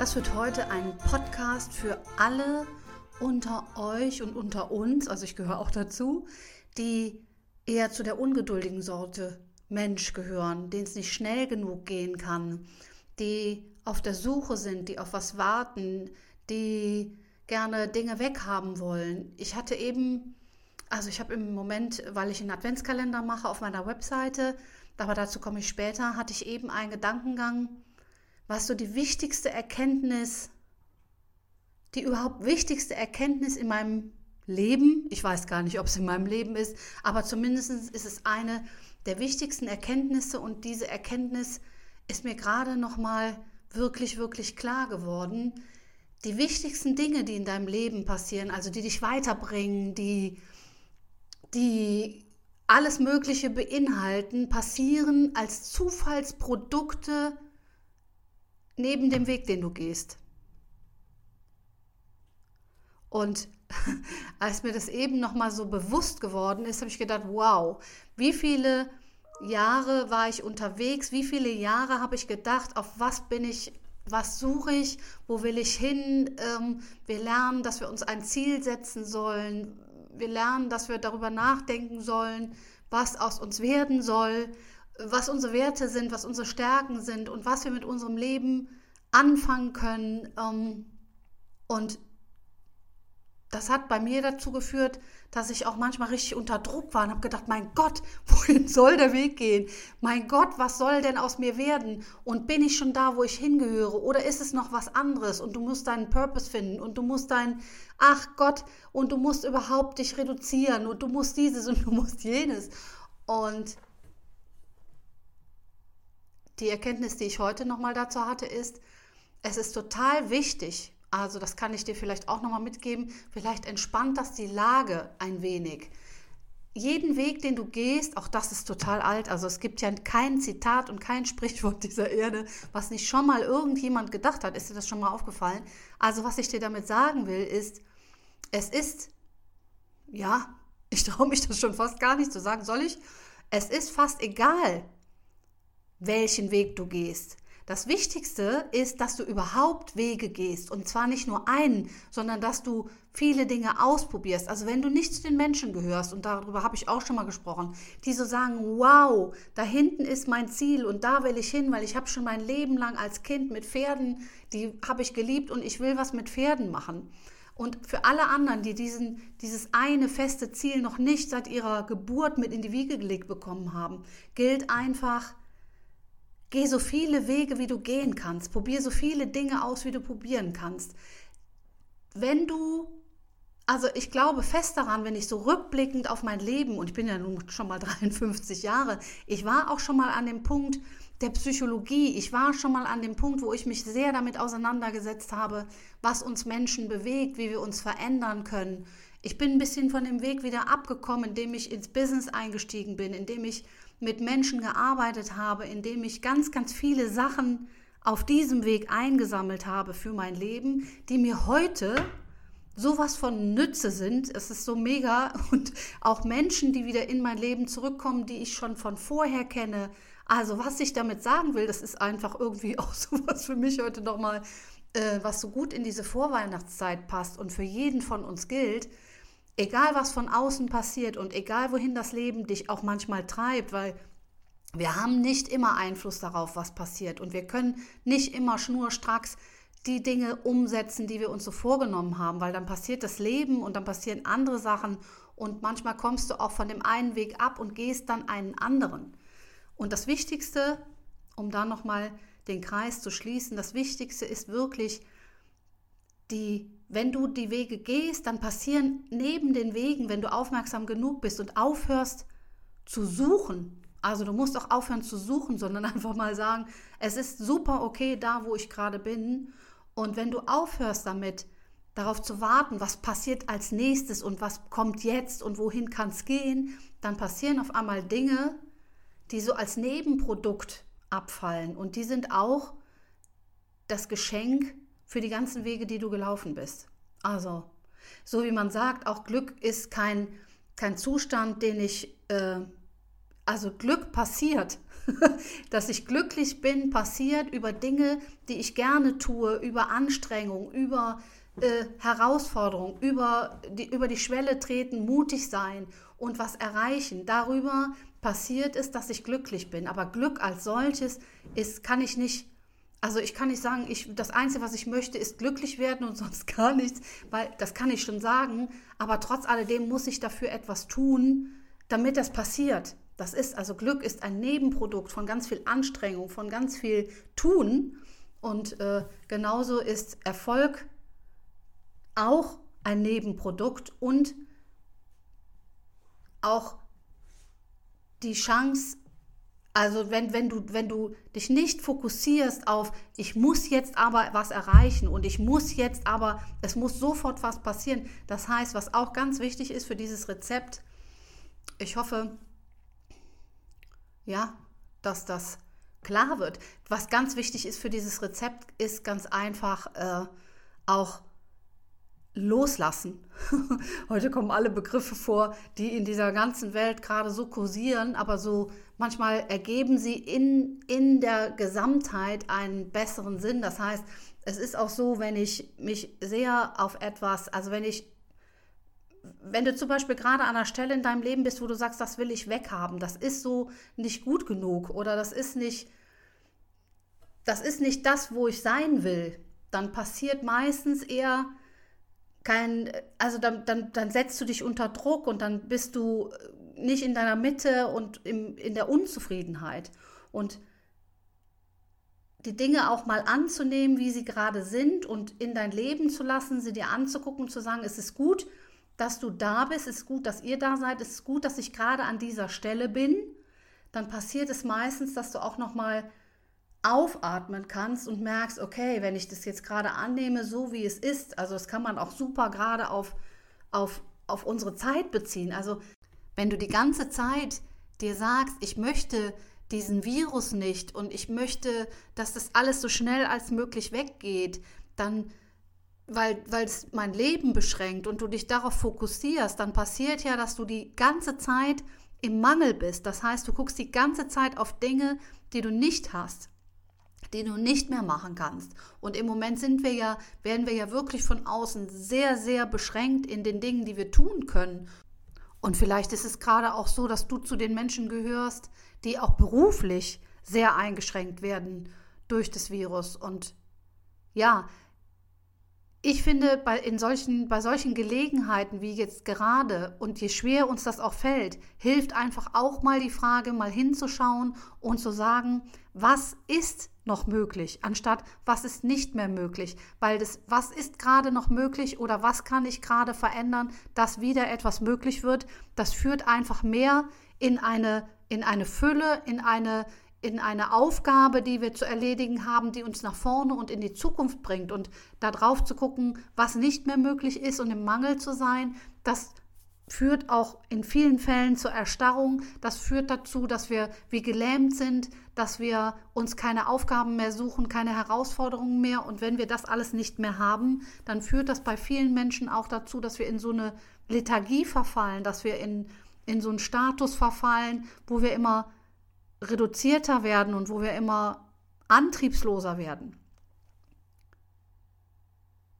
Das wird heute ein Podcast für alle unter euch und unter uns, also ich gehöre auch dazu, die eher zu der ungeduldigen Sorte Mensch gehören, denen es nicht schnell genug gehen kann, die auf der Suche sind, die auf was warten, die gerne Dinge weghaben wollen. Ich hatte eben, also ich habe im Moment, weil ich einen Adventskalender mache auf meiner Webseite, aber dazu komme ich später, hatte ich eben einen Gedankengang, was so die wichtigste Erkenntnis die überhaupt wichtigste Erkenntnis in meinem Leben, ich weiß gar nicht, ob es in meinem Leben ist, aber zumindest ist es eine der wichtigsten Erkenntnisse und diese Erkenntnis ist mir gerade nochmal wirklich, wirklich klar geworden. Die wichtigsten Dinge, die in deinem Leben passieren, also die dich weiterbringen, die, die alles Mögliche beinhalten, passieren als Zufallsprodukte neben dem Weg, den du gehst. Und als mir das eben noch mal so bewusst geworden ist, habe ich gedacht, wow, wie viele Jahre war ich unterwegs, wie viele Jahre habe ich gedacht, auf was bin ich, was suche ich, wo will ich hin. Ähm, wir lernen, dass wir uns ein Ziel setzen sollen. Wir lernen, dass wir darüber nachdenken sollen, was aus uns werden soll, was unsere Werte sind, was unsere Stärken sind und was wir mit unserem Leben anfangen können. Ähm, und das hat bei mir dazu geführt, dass ich auch manchmal richtig unter Druck war und habe gedacht, mein Gott, wohin soll der Weg gehen? Mein Gott, was soll denn aus mir werden? Und bin ich schon da, wo ich hingehöre? Oder ist es noch was anderes? Und du musst deinen Purpose finden und du musst dein, ach Gott, und du musst überhaupt dich reduzieren und du musst dieses und du musst jenes. Und die Erkenntnis, die ich heute nochmal dazu hatte, ist, es ist total wichtig, also das kann ich dir vielleicht auch nochmal mitgeben. Vielleicht entspannt das die Lage ein wenig. Jeden Weg, den du gehst, auch das ist total alt. Also es gibt ja kein Zitat und kein Sprichwort dieser Erde, was nicht schon mal irgendjemand gedacht hat. Ist dir das schon mal aufgefallen? Also was ich dir damit sagen will, ist, es ist, ja, ich traue mich das schon fast gar nicht zu sagen, soll ich? Es ist fast egal, welchen Weg du gehst. Das Wichtigste ist, dass du überhaupt Wege gehst und zwar nicht nur einen, sondern dass du viele Dinge ausprobierst. Also wenn du nicht zu den Menschen gehörst, und darüber habe ich auch schon mal gesprochen, die so sagen, wow, da hinten ist mein Ziel und da will ich hin, weil ich habe schon mein Leben lang als Kind mit Pferden, die habe ich geliebt und ich will was mit Pferden machen. Und für alle anderen, die diesen, dieses eine feste Ziel noch nicht seit ihrer Geburt mit in die Wiege gelegt bekommen haben, gilt einfach, Geh so viele Wege, wie du gehen kannst. Probier so viele Dinge aus, wie du probieren kannst. Wenn du, also ich glaube fest daran, wenn ich so rückblickend auf mein Leben, und ich bin ja nun schon mal 53 Jahre, ich war auch schon mal an dem Punkt der Psychologie, ich war schon mal an dem Punkt, wo ich mich sehr damit auseinandergesetzt habe, was uns Menschen bewegt, wie wir uns verändern können. Ich bin ein bisschen von dem Weg wieder abgekommen, indem ich ins Business eingestiegen bin, indem ich mit Menschen gearbeitet habe, indem ich ganz, ganz viele Sachen auf diesem Weg eingesammelt habe für mein Leben, die mir heute sowas von Nütze sind. Es ist so mega und auch Menschen, die wieder in mein Leben zurückkommen, die ich schon von vorher kenne. Also was ich damit sagen will, das ist einfach irgendwie auch sowas für mich heute nochmal, äh, was so gut in diese Vorweihnachtszeit passt und für jeden von uns gilt egal was von außen passiert und egal wohin das Leben dich auch manchmal treibt, weil wir haben nicht immer Einfluss darauf, was passiert und wir können nicht immer schnurstracks die Dinge umsetzen, die wir uns so vorgenommen haben, weil dann passiert das Leben und dann passieren andere Sachen und manchmal kommst du auch von dem einen Weg ab und gehst dann einen anderen. Und das Wichtigste, um da nochmal den Kreis zu schließen. Das Wichtigste ist wirklich, die, wenn du die Wege gehst, dann passieren neben den Wegen, wenn du aufmerksam genug bist und aufhörst zu suchen. Also du musst auch aufhören zu suchen, sondern einfach mal sagen, es ist super okay da, wo ich gerade bin. Und wenn du aufhörst damit, darauf zu warten, was passiert als nächstes und was kommt jetzt und wohin kann es gehen, dann passieren auf einmal Dinge, die so als Nebenprodukt abfallen. Und die sind auch das Geschenk für die ganzen Wege, die du gelaufen bist. Also, so wie man sagt, auch Glück ist kein, kein Zustand, den ich, äh, also Glück passiert. Dass ich glücklich bin, passiert über Dinge, die ich gerne tue, über Anstrengung, über äh, Herausforderung, über die, über die Schwelle treten, mutig sein und was erreichen. Darüber passiert ist, dass ich glücklich bin. Aber Glück als solches ist, kann ich nicht, also ich kann nicht sagen, ich, das Einzige, was ich möchte, ist glücklich werden und sonst gar nichts, weil das kann ich schon sagen. Aber trotz alledem muss ich dafür etwas tun, damit das passiert. Das ist, also Glück ist ein Nebenprodukt von ganz viel Anstrengung, von ganz viel Tun. Und äh, genauso ist Erfolg auch ein Nebenprodukt und auch die Chance, also wenn, wenn, du, wenn du dich nicht fokussierst auf, ich muss jetzt aber was erreichen und ich muss jetzt aber, es muss sofort was passieren. Das heißt, was auch ganz wichtig ist für dieses Rezept, ich hoffe, ja, dass das klar wird. Was ganz wichtig ist für dieses Rezept, ist ganz einfach äh, auch loslassen. Heute kommen alle Begriffe vor, die in dieser ganzen Welt gerade so kursieren, aber so manchmal ergeben sie in, in der Gesamtheit einen besseren Sinn. Das heißt, es ist auch so, wenn ich mich sehr auf etwas, also wenn ich wenn du zum Beispiel gerade an einer Stelle in deinem Leben bist, wo du sagst, das will ich weghaben, das ist so nicht gut genug oder das ist nicht, das ist nicht das, wo ich sein will, dann passiert meistens eher kein, also dann, dann, dann setzt du dich unter Druck und dann bist du nicht in deiner Mitte und im, in der Unzufriedenheit. Und die Dinge auch mal anzunehmen, wie sie gerade sind und in dein Leben zu lassen, sie dir anzugucken zu sagen, es ist gut, dass du da bist, es ist gut, dass ihr da seid, es ist gut, dass ich gerade an dieser Stelle bin, dann passiert es meistens, dass du auch noch mal aufatmen kannst und merkst, okay, wenn ich das jetzt gerade annehme, so wie es ist, also das kann man auch super gerade auf, auf, auf unsere Zeit beziehen. Also wenn du die ganze Zeit dir sagst, ich möchte diesen Virus nicht und ich möchte, dass das alles so schnell als möglich weggeht, dann, weil, weil es mein Leben beschränkt und du dich darauf fokussierst, dann passiert ja, dass du die ganze Zeit im Mangel bist. Das heißt, du guckst die ganze Zeit auf Dinge, die du nicht hast den du nicht mehr machen kannst. Und im Moment sind wir ja, werden wir ja wirklich von außen sehr, sehr beschränkt in den Dingen, die wir tun können. Und vielleicht ist es gerade auch so, dass du zu den Menschen gehörst, die auch beruflich sehr eingeschränkt werden durch das Virus. Und ja, ich finde, bei, in solchen, bei solchen Gelegenheiten wie jetzt gerade und je schwer uns das auch fällt, hilft einfach auch mal die Frage, mal hinzuschauen und zu sagen, was ist noch möglich, anstatt was ist nicht mehr möglich. Weil das, was ist gerade noch möglich oder was kann ich gerade verändern, dass wieder etwas möglich wird, das führt einfach mehr in eine, in eine Fülle, in eine, in eine Aufgabe, die wir zu erledigen haben, die uns nach vorne und in die Zukunft bringt. Und darauf zu gucken, was nicht mehr möglich ist und im Mangel zu sein, das führt auch in vielen Fällen zur Erstarrung. Das führt dazu, dass wir wie gelähmt sind, dass wir uns keine Aufgaben mehr suchen, keine Herausforderungen mehr. Und wenn wir das alles nicht mehr haben, dann führt das bei vielen Menschen auch dazu, dass wir in so eine Lethargie verfallen, dass wir in, in so einen Status verfallen, wo wir immer reduzierter werden und wo wir immer antriebsloser werden.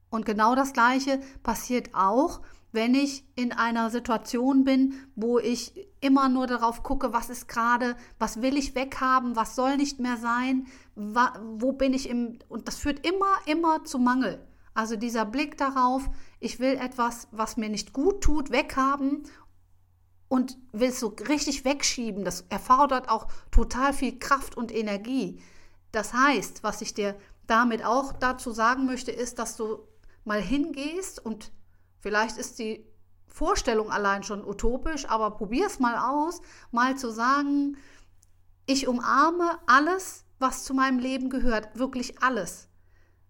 Und genau das Gleiche passiert auch, wenn ich in einer Situation bin, wo ich immer nur darauf gucke, was ist gerade, was will ich weghaben, was soll nicht mehr sein, wo bin ich im, und das führt immer, immer zu Mangel. Also dieser Blick darauf, ich will etwas, was mir nicht gut tut, weghaben und will es so richtig wegschieben, das erfordert auch total viel Kraft und Energie. Das heißt, was ich dir damit auch dazu sagen möchte, ist, dass du mal hingehst und vielleicht ist die Vorstellung allein schon utopisch, aber probier es mal aus, mal zu sagen, ich umarme alles, was zu meinem Leben gehört, wirklich alles.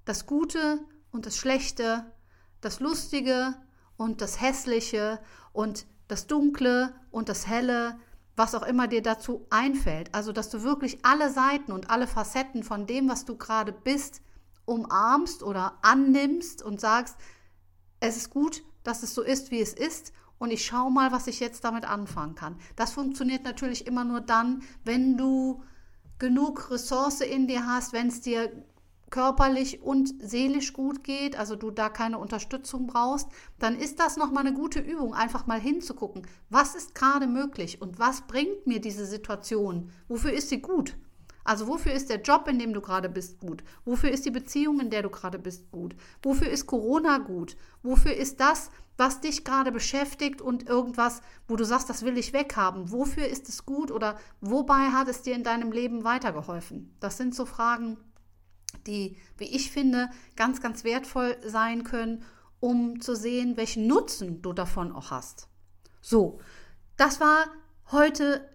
Das Gute und das Schlechte, das Lustige und das Hässliche und das Dunkle und das Helle, was auch immer dir dazu einfällt. Also, dass du wirklich alle Seiten und alle Facetten von dem, was du gerade bist, umarmst oder annimmst und sagst, es ist gut, dass es so ist, wie es ist und ich schaue mal, was ich jetzt damit anfangen kann. Das funktioniert natürlich immer nur dann, wenn du genug Ressource in dir hast, wenn es dir körperlich und seelisch gut geht, also du da keine Unterstützung brauchst, dann ist das nochmal eine gute Übung, einfach mal hinzugucken, was ist gerade möglich und was bringt mir diese Situation, wofür ist sie gut. Also wofür ist der Job, in dem du gerade bist, gut? Wofür ist die Beziehung, in der du gerade bist, gut? Wofür ist Corona gut? Wofür ist das, was dich gerade beschäftigt und irgendwas, wo du sagst, das will ich weghaben? Wofür ist es gut oder wobei hat es dir in deinem Leben weitergeholfen? Das sind so Fragen, die, wie ich finde, ganz, ganz wertvoll sein können, um zu sehen, welchen Nutzen du davon auch hast. So, das war heute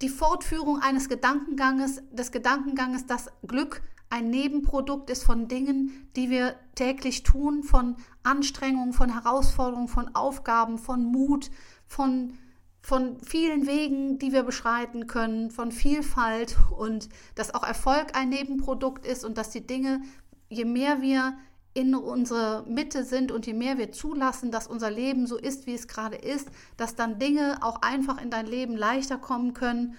die Fortführung eines Gedankenganges, des Gedankenganges, dass Glück ein Nebenprodukt ist von Dingen, die wir täglich tun, von Anstrengungen, von Herausforderungen, von Aufgaben, von Mut, von, von vielen Wegen, die wir beschreiten können, von Vielfalt. Und dass auch Erfolg ein Nebenprodukt ist und dass die Dinge, je mehr wir in unsere Mitte sind und je mehr wir zulassen, dass unser Leben so ist, wie es gerade ist, dass dann Dinge auch einfach in dein Leben leichter kommen können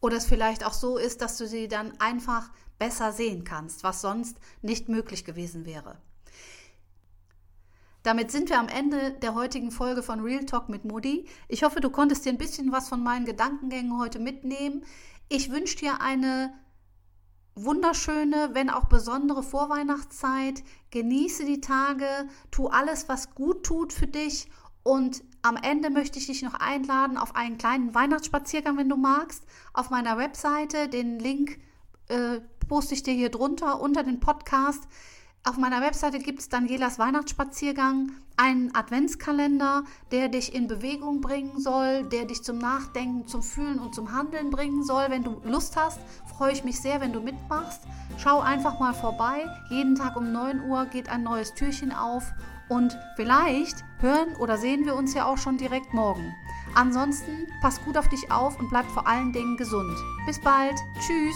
oder es vielleicht auch so ist, dass du sie dann einfach besser sehen kannst, was sonst nicht möglich gewesen wäre. Damit sind wir am Ende der heutigen Folge von Real Talk mit Moody. Ich hoffe, du konntest dir ein bisschen was von meinen Gedankengängen heute mitnehmen. Ich wünsche dir eine wunderschöne, wenn auch besondere Vorweihnachtszeit. Genieße die Tage, tu alles, was gut tut für dich. Und am Ende möchte ich dich noch einladen auf einen kleinen Weihnachtsspaziergang, wenn du magst, auf meiner Webseite. Den Link äh, poste ich dir hier drunter unter den Podcast. Auf meiner Webseite gibt es Danielas Weihnachtsspaziergang, einen Adventskalender, der dich in Bewegung bringen soll, der dich zum Nachdenken, zum Fühlen und zum Handeln bringen soll. Wenn du Lust hast, freue ich mich sehr, wenn du mitmachst. Schau einfach mal vorbei. Jeden Tag um 9 Uhr geht ein neues Türchen auf und vielleicht hören oder sehen wir uns ja auch schon direkt morgen. Ansonsten pass gut auf dich auf und bleib vor allen Dingen gesund. Bis bald. Tschüss.